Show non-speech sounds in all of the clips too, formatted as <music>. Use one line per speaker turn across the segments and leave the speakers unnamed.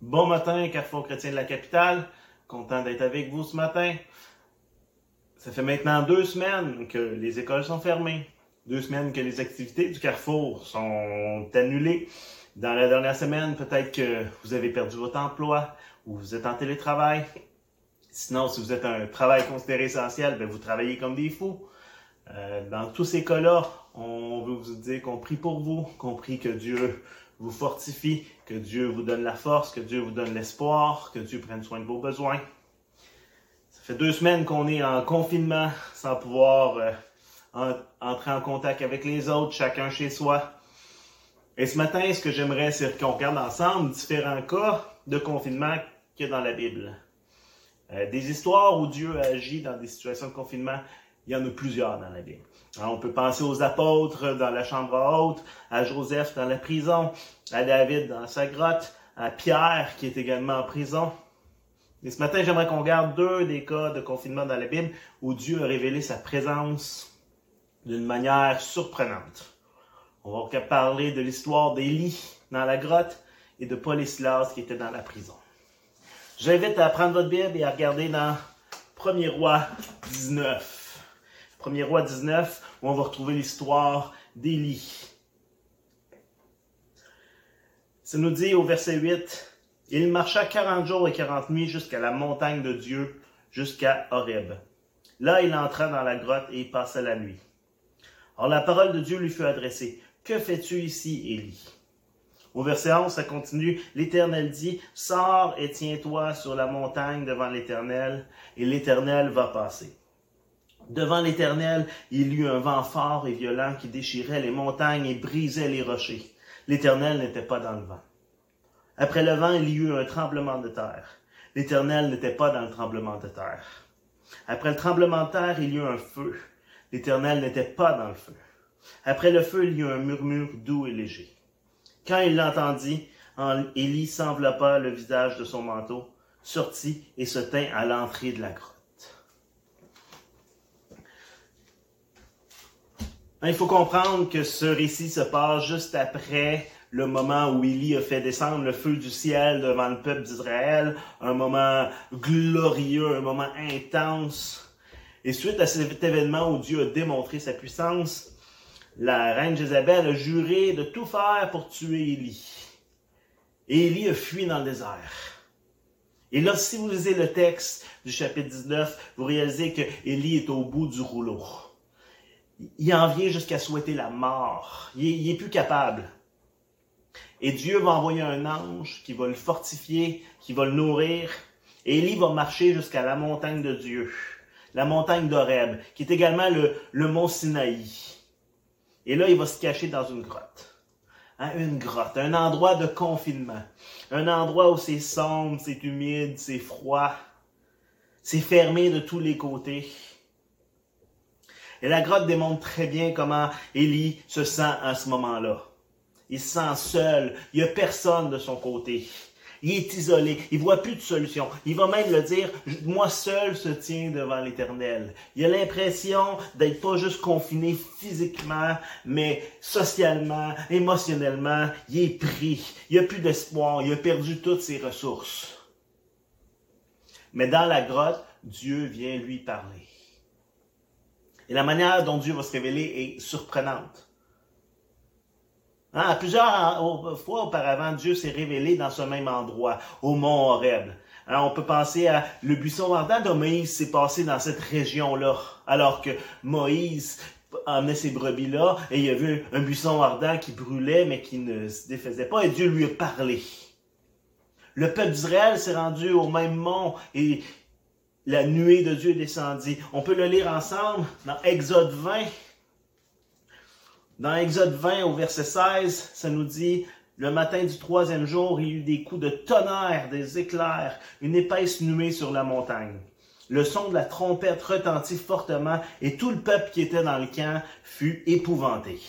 Bon matin, Carrefour chrétien de la capitale. Content d'être avec vous ce matin. Ça fait maintenant deux semaines que les écoles sont fermées. Deux semaines que les activités du Carrefour sont annulées. Dans la dernière semaine, peut-être que vous avez perdu votre emploi ou vous êtes en télétravail. Sinon, si vous êtes un travail considéré essentiel, ben vous travaillez comme des fous. Euh, dans tous ces cas-là, on veut vous dire qu'on prie pour vous, qu'on prie que Dieu vous fortifie, que Dieu vous donne la force, que Dieu vous donne l'espoir, que Dieu prenne soin de vos besoins. Ça fait deux semaines qu'on est en confinement sans pouvoir euh, entrer en contact avec les autres, chacun chez soi. Et ce matin, ce que j'aimerais, c'est qu'on regarde ensemble différents cas de confinement qu'il y a dans la Bible. Euh, des histoires où Dieu agit dans des situations de confinement, il y en a plusieurs dans la Bible. On peut penser aux apôtres dans la chambre haute, à Joseph dans la prison, à David dans sa grotte, à Pierre qui est également en prison. Et ce matin, j'aimerais qu'on regarde deux des cas de confinement dans la Bible où Dieu a révélé sa présence d'une manière surprenante. On va parler de l'histoire d'Élie dans la grotte et de Paul et Silas qui étaient dans la prison. J'invite à prendre votre Bible et à regarder dans 1er roi 19. 1er roi 19, où on va retrouver l'histoire d'Élie. Ça nous dit au verset 8, Il marcha 40 jours et 40 nuits jusqu'à la montagne de Dieu, jusqu'à Horeb. Là, il entra dans la grotte et y passa la nuit. Or la parole de Dieu lui fut adressée. Que fais-tu ici, Élie? Au verset 11, ça continue. L'Éternel dit, Sors et tiens-toi sur la montagne devant l'Éternel, et l'Éternel va passer. Devant l'Éternel, il y eut un vent fort et violent qui déchirait les montagnes et brisait les rochers. L'Éternel n'était pas dans le vent. Après le vent, il y eut un tremblement de terre. L'Éternel n'était pas dans le tremblement de terre. Après le tremblement de terre, il y eut un feu. L'Éternel n'était pas dans le feu. Après le feu, il y eut un murmure doux et léger. Quand il l'entendit, Élie s'enveloppa le visage de son manteau, sortit et se tint à l'entrée de la grotte. Il faut comprendre que ce récit se passe juste après le moment où Élie a fait descendre le feu du ciel devant le peuple d'Israël, un moment glorieux, un moment intense. Et suite à cet événement où Dieu a démontré sa puissance, la reine Jézabel a juré de tout faire pour tuer Élie. Et Élie a fui dans le désert. Et là, si vous lisez le texte du chapitre 19, vous réalisez que Élie est au bout du rouleau il en vient jusqu'à souhaiter la mort. Il est, plus capable. Et Dieu va envoyer un ange qui va le fortifier, qui va le nourrir. Et Élie va marcher jusqu'à la montagne de Dieu, la montagne d'Horeb, qui est également le, le mont Sinaï. Et là, il va se cacher dans une grotte. Hein, une grotte, un endroit de confinement. Un endroit où c'est sombre, c'est humide, c'est froid. C'est fermé de tous les côtés. Et la grotte démontre très bien comment Élie se sent à ce moment-là. Il se sent seul. Il n'y a personne de son côté. Il est isolé. Il voit plus de solution. Il va même le dire, moi seul se tient devant l'éternel. Il a l'impression d'être pas juste confiné physiquement, mais socialement, émotionnellement. Il est pris. Il a plus d'espoir. Il a perdu toutes ses ressources. Mais dans la grotte, Dieu vient lui parler. Et la manière dont Dieu va se révéler est surprenante. Hein, plusieurs fois auparavant, Dieu s'est révélé dans ce même endroit, au mont Horeb. Hein, on peut penser à le buisson ardent de Moïse s'est passé dans cette région-là, alors que Moïse emmenait ses brebis là et il a vu un buisson ardent qui brûlait mais qui ne se défaisait pas et Dieu lui a parlé. Le peuple d'Israël s'est rendu au même mont et la nuée de Dieu descendit. On peut le lire ensemble dans Exode 20. Dans Exode 20 au verset 16, ça nous dit, le matin du troisième jour, il y eut des coups de tonnerre, des éclairs, une épaisse nuée sur la montagne. Le son de la trompette retentit fortement et tout le peuple qui était dans le camp fut épouvanté.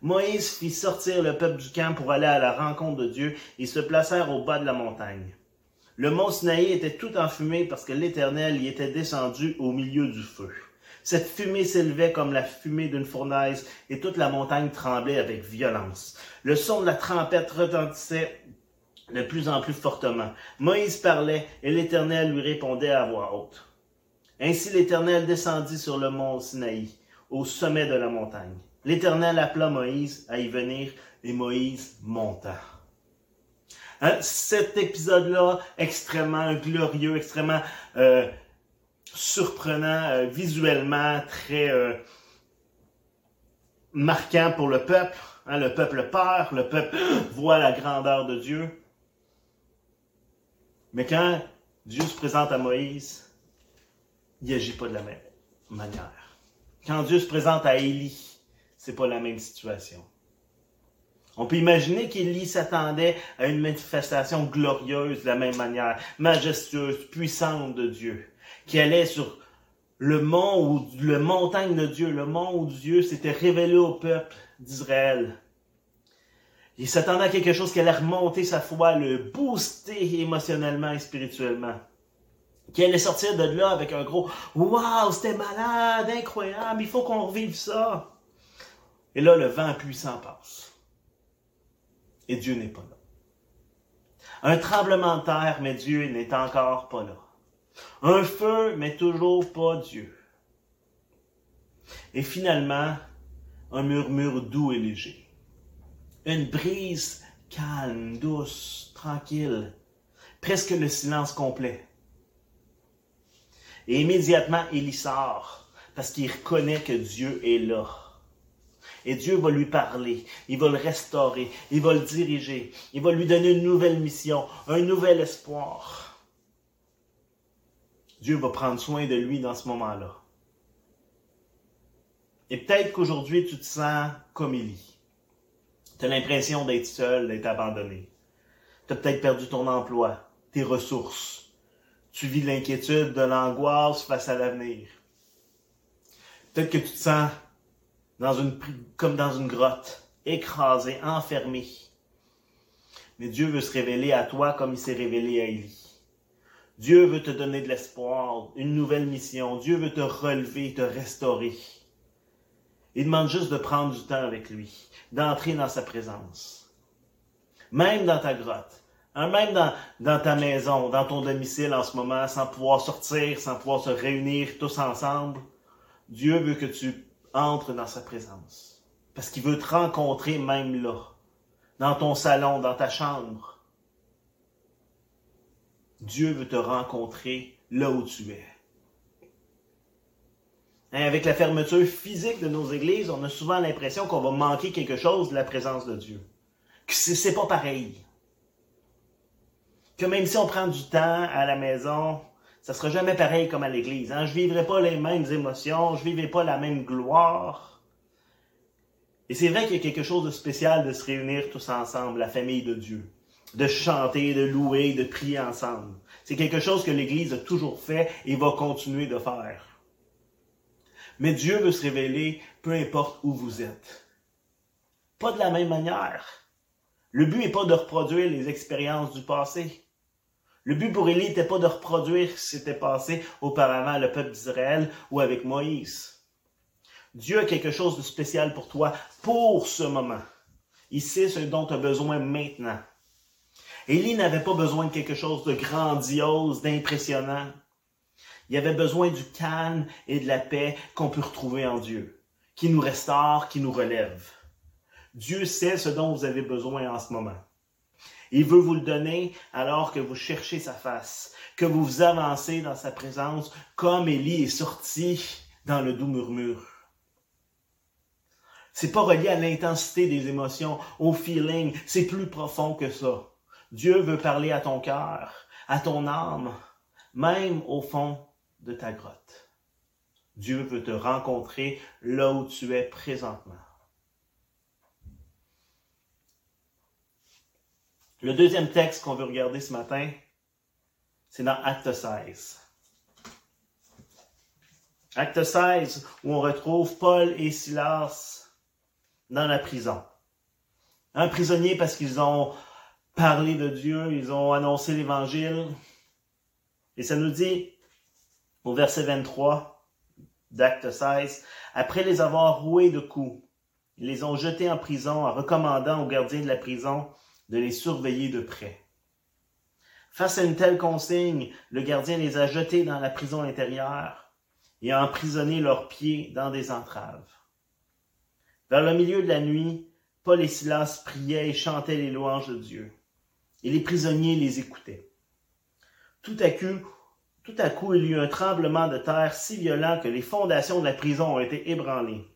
Moïse fit sortir le peuple du camp pour aller à la rencontre de Dieu et se placèrent au bas de la montagne. Le mont Sinaï était tout enfumé parce que l'Éternel y était descendu au milieu du feu. Cette fumée s'élevait comme la fumée d'une fournaise et toute la montagne tremblait avec violence. Le son de la trompette retentissait de plus en plus fortement. Moïse parlait et l'Éternel lui répondait à voix haute. Ainsi l'Éternel descendit sur le mont Sinaï, au sommet de la montagne. L'Éternel appela Moïse à y venir et Moïse monta. Hein, cet épisode-là, extrêmement glorieux, extrêmement euh, surprenant, euh, visuellement très euh, marquant pour le peuple. Hein, le peuple peur, le peuple <gasps> voit la grandeur de Dieu. Mais quand Dieu se présente à Moïse, il n'agit pas de la même manière. Quand Dieu se présente à Élie, c'est pas la même situation. On peut imaginer qu'Élie s'attendait à une manifestation glorieuse de la même manière, majestueuse, puissante de Dieu, qui allait sur le mont ou le montagne de Dieu, le mont où Dieu s'était révélé au peuple d'Israël. Il s'attendait à quelque chose qui allait remonter sa foi, le booster émotionnellement et spirituellement. Qui allait sortir de là avec un gros Waouh, c'était malade, incroyable, il faut qu'on revive ça. Et là, le vent puissant passe. Et Dieu n'est pas là. Un tremblement de terre, mais Dieu n'est encore pas là. Un feu, mais toujours pas Dieu. Et finalement, un murmure doux et léger. Une brise calme, douce, tranquille. Presque le silence complet. Et immédiatement, il sort parce qu'il reconnaît que Dieu est là. Et Dieu va lui parler, il va le restaurer, il va le diriger, il va lui donner une nouvelle mission, un nouvel espoir. Dieu va prendre soin de lui dans ce moment-là. Et peut-être qu'aujourd'hui, tu te sens comme Élie. Tu as l'impression d'être seul, d'être abandonné. Tu as peut-être perdu ton emploi, tes ressources. Tu vis l'inquiétude, de l'angoisse face à l'avenir. Peut-être que tu te sens dans une, comme dans une grotte, écrasé, enfermé. Mais Dieu veut se révéler à toi comme il s'est révélé à Élie. Dieu veut te donner de l'espoir, une nouvelle mission. Dieu veut te relever, te restaurer. Il demande juste de prendre du temps avec lui, d'entrer dans sa présence. Même dans ta grotte, hein, même dans, dans ta maison, dans ton domicile en ce moment, sans pouvoir sortir, sans pouvoir se réunir tous ensemble, Dieu veut que tu entres dans sa présence. Parce qu'il veut te rencontrer même là, dans ton salon, dans ta chambre. Dieu veut te rencontrer là où tu es. Hein, avec la fermeture physique de nos églises, on a souvent l'impression qu'on va manquer quelque chose de la présence de Dieu. Que c'est pas pareil. Que même si on prend du temps à la maison, ça sera jamais pareil comme à l'église. Hein? Je vivrai pas les mêmes émotions, je vivrai pas la même gloire. Et c'est vrai qu'il y a quelque chose de spécial de se réunir tous ensemble, la famille de Dieu, de chanter, de louer, de prier ensemble. C'est quelque chose que l'Église a toujours fait et va continuer de faire. Mais Dieu veut se révéler peu importe où vous êtes. Pas de la même manière. Le but n'est pas de reproduire les expériences du passé. Le but pour Élie n'était pas de reproduire ce qui s'était passé auparavant le peuple d'Israël ou avec Moïse. Dieu a quelque chose de spécial pour toi pour ce moment. Il sait ce dont tu as besoin maintenant. Élie n'avait pas besoin de quelque chose de grandiose, d'impressionnant. Il avait besoin du calme et de la paix qu'on peut retrouver en Dieu, qui nous restaure, qui nous relève. Dieu sait ce dont vous avez besoin en ce moment. Il veut vous le donner alors que vous cherchez sa face, que vous vous avancez dans sa présence comme Élie est sorti dans le doux murmure. C'est pas relié à l'intensité des émotions, au feeling, c'est plus profond que ça. Dieu veut parler à ton cœur, à ton âme, même au fond de ta grotte. Dieu veut te rencontrer là où tu es présentement. Le deuxième texte qu'on veut regarder ce matin, c'est dans Acte 16. Acte 16, où on retrouve Paul et Silas dans la prison. Un prisonnier parce qu'ils ont parlé de Dieu, ils ont annoncé l'Évangile. Et ça nous dit, au verset 23 d'Acte 16, après les avoir roués de coups, ils les ont jetés en prison en recommandant aux gardiens de la prison de les surveiller de près. Face à une telle consigne, le gardien les a jetés dans la prison intérieure et a emprisonné leurs pieds dans des entraves. Vers le milieu de la nuit, Paul et Silas priaient et chantaient les louanges de Dieu, et les prisonniers les écoutaient. Tout à coup, tout à coup, il y eut un tremblement de terre si violent que les fondations de la prison ont été ébranlées.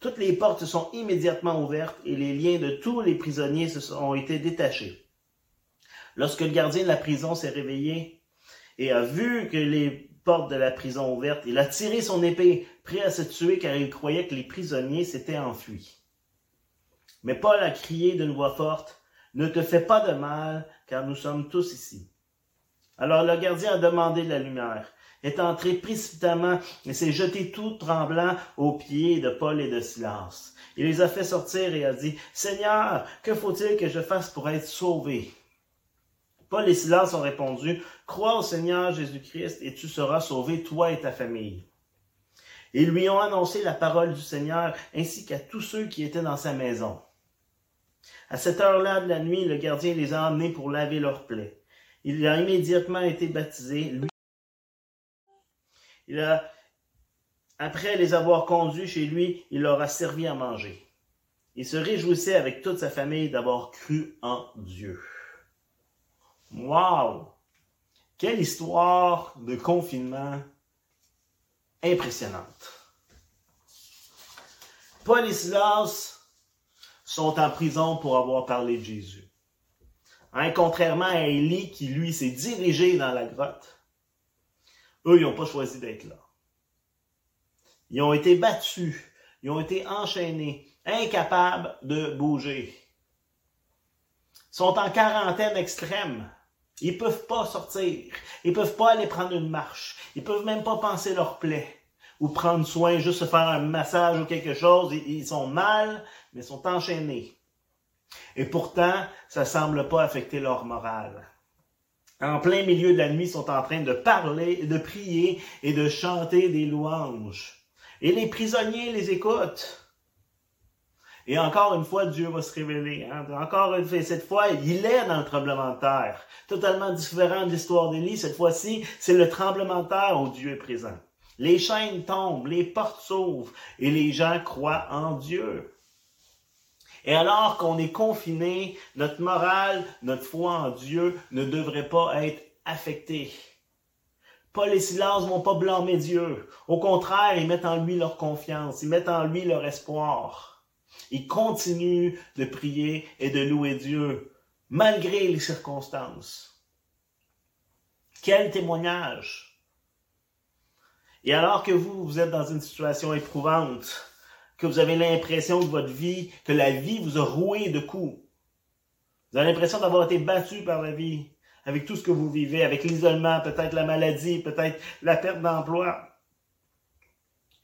Toutes les portes sont immédiatement ouvertes et les liens de tous les prisonniers se ont été détachés. Lorsque le gardien de la prison s'est réveillé et a vu que les portes de la prison ouvertes, il a tiré son épée, prêt à se tuer car il croyait que les prisonniers s'étaient enfuis. Mais Paul a crié d'une voix forte, Ne te fais pas de mal, car nous sommes tous ici. Alors le gardien a demandé de la lumière, est entré précipitamment et s'est jeté tout tremblant aux pieds de Paul et de Silas. Il les a fait sortir et a dit, Seigneur, que faut-il que je fasse pour être sauvé? Paul et Silas ont répondu, Crois au Seigneur Jésus-Christ et tu seras sauvé, toi et ta famille. Ils lui ont annoncé la parole du Seigneur ainsi qu'à tous ceux qui étaient dans sa maison. À cette heure-là de la nuit, le gardien les a emmenés pour laver leurs plaies. Il a immédiatement été baptisé. Lui, après les avoir conduits chez lui, il leur a servi à manger. Il se réjouissait avec toute sa famille d'avoir cru en Dieu. Wow! Quelle histoire de confinement impressionnante. Paul et Silas sont en prison pour avoir parlé de Jésus. Contrairement à Élie qui, lui, s'est dirigé dans la grotte, eux, ils n'ont pas choisi d'être là. Ils ont été battus, ils ont été enchaînés, incapables de bouger. Ils sont en quarantaine extrême. Ils peuvent pas sortir. Ils peuvent pas aller prendre une marche. Ils peuvent même pas penser leur plaie ou prendre soin, juste se faire un massage ou quelque chose. Ils sont mal, mais sont enchaînés. Et pourtant, ça semble pas affecter leur morale. En plein milieu de la nuit, sont en train de parler, de prier et de chanter des louanges. Et les prisonniers les écoutent. Et encore une fois, Dieu va se révéler. Hein. Encore une fois, cette fois, il est dans le tremblement de terre. Totalement différent de l'histoire d'Élie. Cette fois-ci, c'est le tremblement de terre où Dieu est présent. Les chaînes tombent, les portes s'ouvrent et les gens croient en Dieu. Et alors qu'on est confiné, notre morale, notre foi en Dieu ne devrait pas être affectée. Paul et Silas vont pas blâmer Dieu. Au contraire, ils mettent en lui leur confiance, ils mettent en lui leur espoir. Ils continuent de prier et de louer Dieu, malgré les circonstances. Quel témoignage! Et alors que vous, vous êtes dans une situation éprouvante, que vous avez l'impression que votre vie, que la vie vous a roué de coups. Vous avez l'impression d'avoir été battu par la vie, avec tout ce que vous vivez, avec l'isolement, peut-être la maladie, peut-être la perte d'emploi.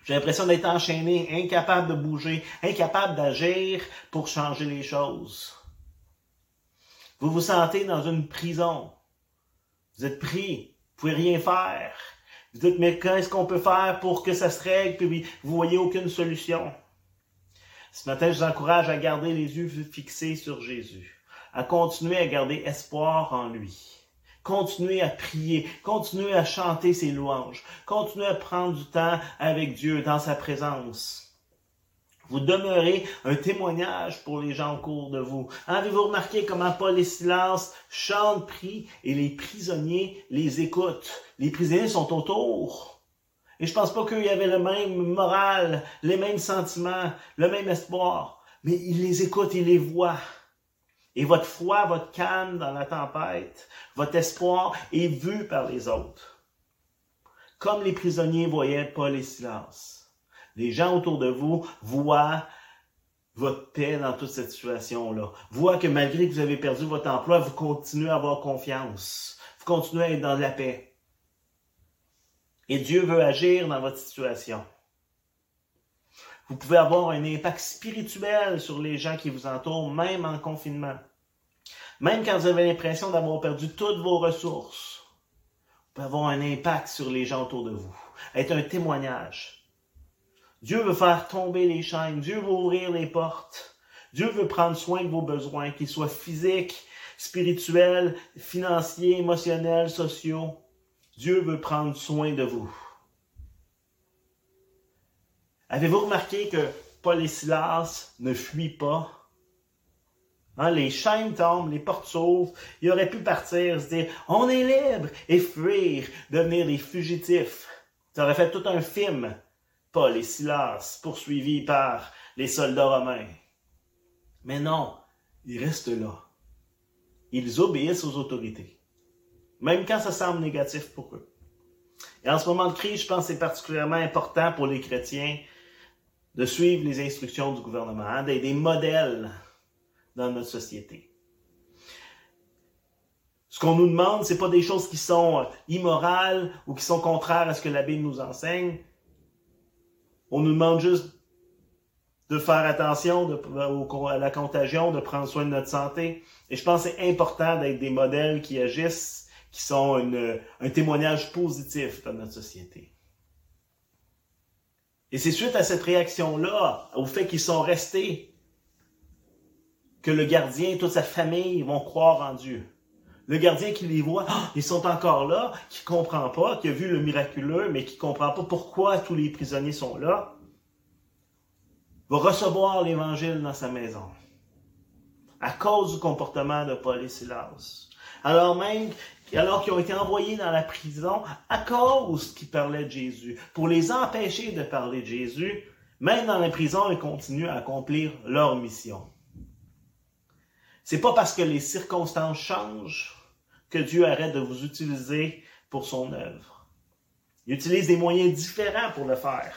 J'ai l'impression d'être enchaîné, incapable de bouger, incapable d'agir pour changer les choses. Vous vous sentez dans une prison. Vous êtes pris. Vous pouvez rien faire. Vous dites, mais qu'est-ce qu'on peut faire pour que ça se règle? Puis vous voyez aucune solution. Ce matin, je vous encourage à garder les yeux fixés sur Jésus, à continuer à garder espoir en lui. Continuez à prier, continuez à chanter ses louanges, continuez à prendre du temps avec Dieu dans sa présence. Vous demeurez un témoignage pour les gens au cours de vous. Avez-vous remarqué comment Paul et Silas chantent, prient et les prisonniers les écoutent? Les prisonniers sont autour. Et je pense pas qu'il y avait le même moral, les mêmes sentiments, le même espoir. Mais il les écoute, il les voit. Et votre foi, votre calme dans la tempête, votre espoir est vu par les autres. Comme les prisonniers voyaient Paul et Silas. Les gens autour de vous voient votre paix dans toute cette situation-là. Voient que malgré que vous avez perdu votre emploi, vous continuez à avoir confiance. Vous continuez à être dans la paix. Et Dieu veut agir dans votre situation. Vous pouvez avoir un impact spirituel sur les gens qui vous entourent, même en confinement. Même quand vous avez l'impression d'avoir perdu toutes vos ressources, vous pouvez avoir un impact sur les gens autour de vous, être un témoignage. Dieu veut faire tomber les chaînes, Dieu veut ouvrir les portes, Dieu veut prendre soin de vos besoins, qu'ils soient physiques, spirituels, financiers, émotionnels, sociaux. Dieu veut prendre soin de vous. Avez-vous remarqué que Paul et Silas ne fuient pas? Hein, les chaînes tombent, les portes s'ouvrent. Ils auraient pu partir, se dire, on est libre et fuir, devenir des fugitifs. Ça aurait fait tout un film. Paul et Silas poursuivis par les soldats romains. Mais non, ils restent là. Ils obéissent aux autorités, même quand ça semble négatif pour eux. Et en ce moment de crise, je pense que c'est particulièrement important pour les chrétiens de suivre les instructions du gouvernement, hein, d'être des modèles dans notre société. Ce qu'on nous demande, c'est pas des choses qui sont euh, immorales ou qui sont contraires à ce que la Bible nous enseigne. On nous demande juste de faire attention de, à la contagion, de prendre soin de notre santé. Et je pense que c'est important d'être des modèles qui agissent, qui sont un témoignage positif dans notre société. Et c'est suite à cette réaction-là, au fait qu'ils sont restés, que le gardien et toute sa famille vont croire en Dieu. Le gardien qui les voit, ah, ils sont encore là, qui comprend pas, qui a vu le miraculeux, mais qui comprend pas pourquoi tous les prisonniers sont là, va recevoir l'évangile dans sa maison. À cause du comportement de Paul et Silas. Alors même, alors qu'ils ont été envoyés dans la prison à cause qu'ils parlaient de Jésus. Pour les empêcher de parler de Jésus, même dans la prison, ils continuent à accomplir leur mission. C'est pas parce que les circonstances changent que Dieu arrête de vous utiliser pour son œuvre. Il utilise des moyens différents pour le faire,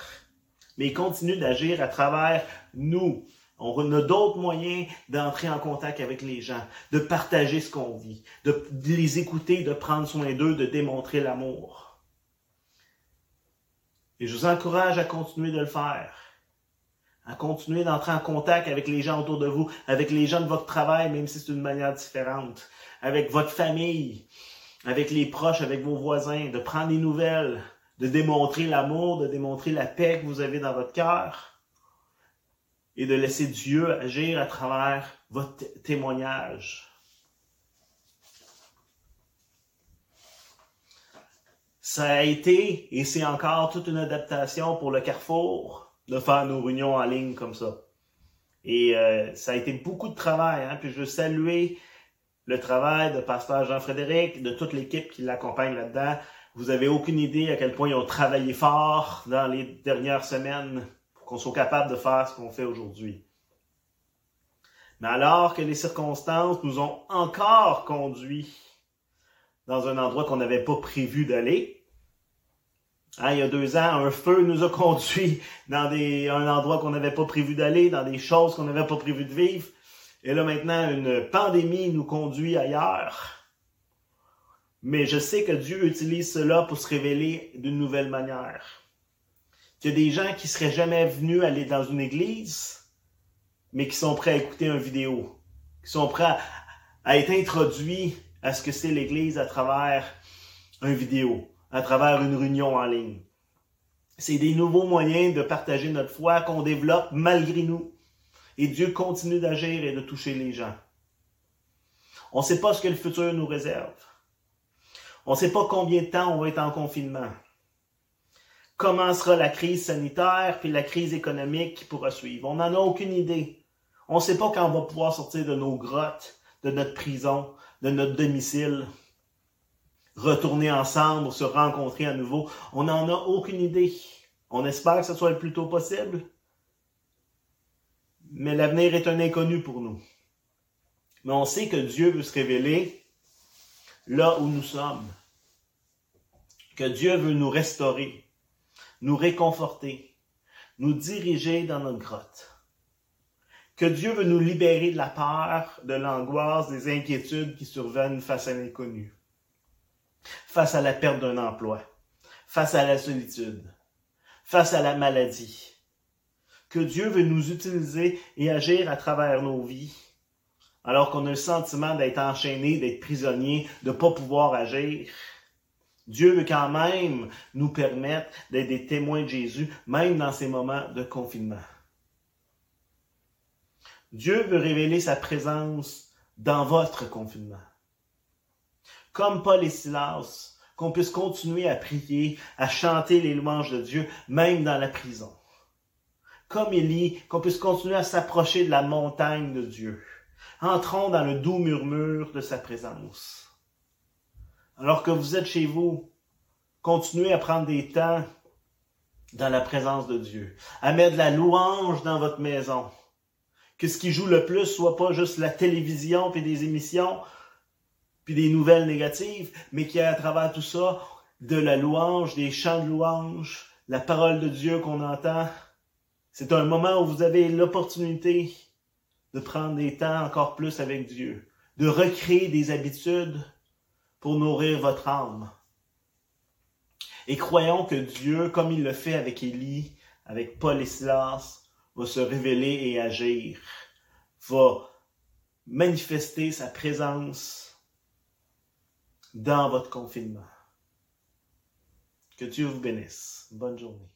mais il continue d'agir à travers nous. On a d'autres moyens d'entrer en contact avec les gens, de partager ce qu'on vit, de, les écouter, de prendre soin d'eux, de démontrer l'amour. Et je vous encourage à continuer de le faire à continuer d'entrer en contact avec les gens autour de vous, avec les gens de votre travail, même si c'est d'une manière différente, avec votre famille, avec les proches, avec vos voisins, de prendre des nouvelles, de démontrer l'amour, de démontrer la paix que vous avez dans votre cœur et de laisser Dieu agir à travers votre témoignage. Ça a été et c'est encore toute une adaptation pour le Carrefour de faire nos réunions en ligne comme ça. Et euh, ça a été beaucoup de travail. Hein? Puis je veux saluer le travail de Pasteur Jean-Frédéric, de toute l'équipe qui l'accompagne là-dedans. Vous avez aucune idée à quel point ils ont travaillé fort dans les dernières semaines qu'on soit capable de faire ce qu'on fait aujourd'hui. Mais alors que les circonstances nous ont encore conduits dans un endroit qu'on n'avait pas prévu d'aller, Hein, il y a deux ans, un feu nous a conduits dans un endroit qu'on n'avait pas prévu d'aller, dans des choses qu'on n'avait pas prévu de vivre. Et là maintenant, une pandémie nous conduit ailleurs. Mais je sais que Dieu utilise cela pour se révéler d'une nouvelle manière. Il y a des gens qui seraient jamais venus aller dans une église, mais qui sont prêts à écouter une vidéo, qui sont prêts à être introduits à ce que c'est l'église à travers une vidéo à travers une réunion en ligne. C'est des nouveaux moyens de partager notre foi qu'on développe malgré nous. Et Dieu continue d'agir et de toucher les gens. On ne sait pas ce que le futur nous réserve. On ne sait pas combien de temps on va être en confinement. Comment sera la crise sanitaire puis la crise économique qui pourra suivre. On n'en a aucune idée. On ne sait pas quand on va pouvoir sortir de nos grottes, de notre prison, de notre domicile retourner ensemble, se rencontrer à nouveau. On n'en a aucune idée. On espère que ce soit le plus tôt possible. Mais l'avenir est un inconnu pour nous. Mais on sait que Dieu veut se révéler là où nous sommes. Que Dieu veut nous restaurer, nous réconforter, nous diriger dans notre grotte. Que Dieu veut nous libérer de la peur, de l'angoisse, des inquiétudes qui surviennent face à l'inconnu face à la perte d'un emploi, face à la solitude, face à la maladie. Que Dieu veut nous utiliser et agir à travers nos vies, alors qu'on a le sentiment d'être enchaîné, d'être prisonnier, de ne pas pouvoir agir. Dieu veut quand même nous permettre d'être des témoins de Jésus, même dans ces moments de confinement. Dieu veut révéler sa présence dans votre confinement. Comme Paul et Silas, qu'on puisse continuer à prier, à chanter les louanges de Dieu, même dans la prison. Comme Élie, qu'on puisse continuer à s'approcher de la montagne de Dieu. Entrons dans le doux murmure de sa présence. Alors que vous êtes chez vous, continuez à prendre des temps dans la présence de Dieu, à mettre de la louange dans votre maison. Que ce qui joue le plus soit pas juste la télévision puis des émissions puis des nouvelles négatives, mais qu'il y a à travers tout ça de la louange, des chants de louange, la parole de Dieu qu'on entend. C'est un moment où vous avez l'opportunité de prendre des temps encore plus avec Dieu, de recréer des habitudes pour nourrir votre âme. Et croyons que Dieu, comme il le fait avec Élie, avec Paul et Silas, va se révéler et agir, va manifester sa présence dans votre confinement. Que Dieu vous bénisse. Bonne journée.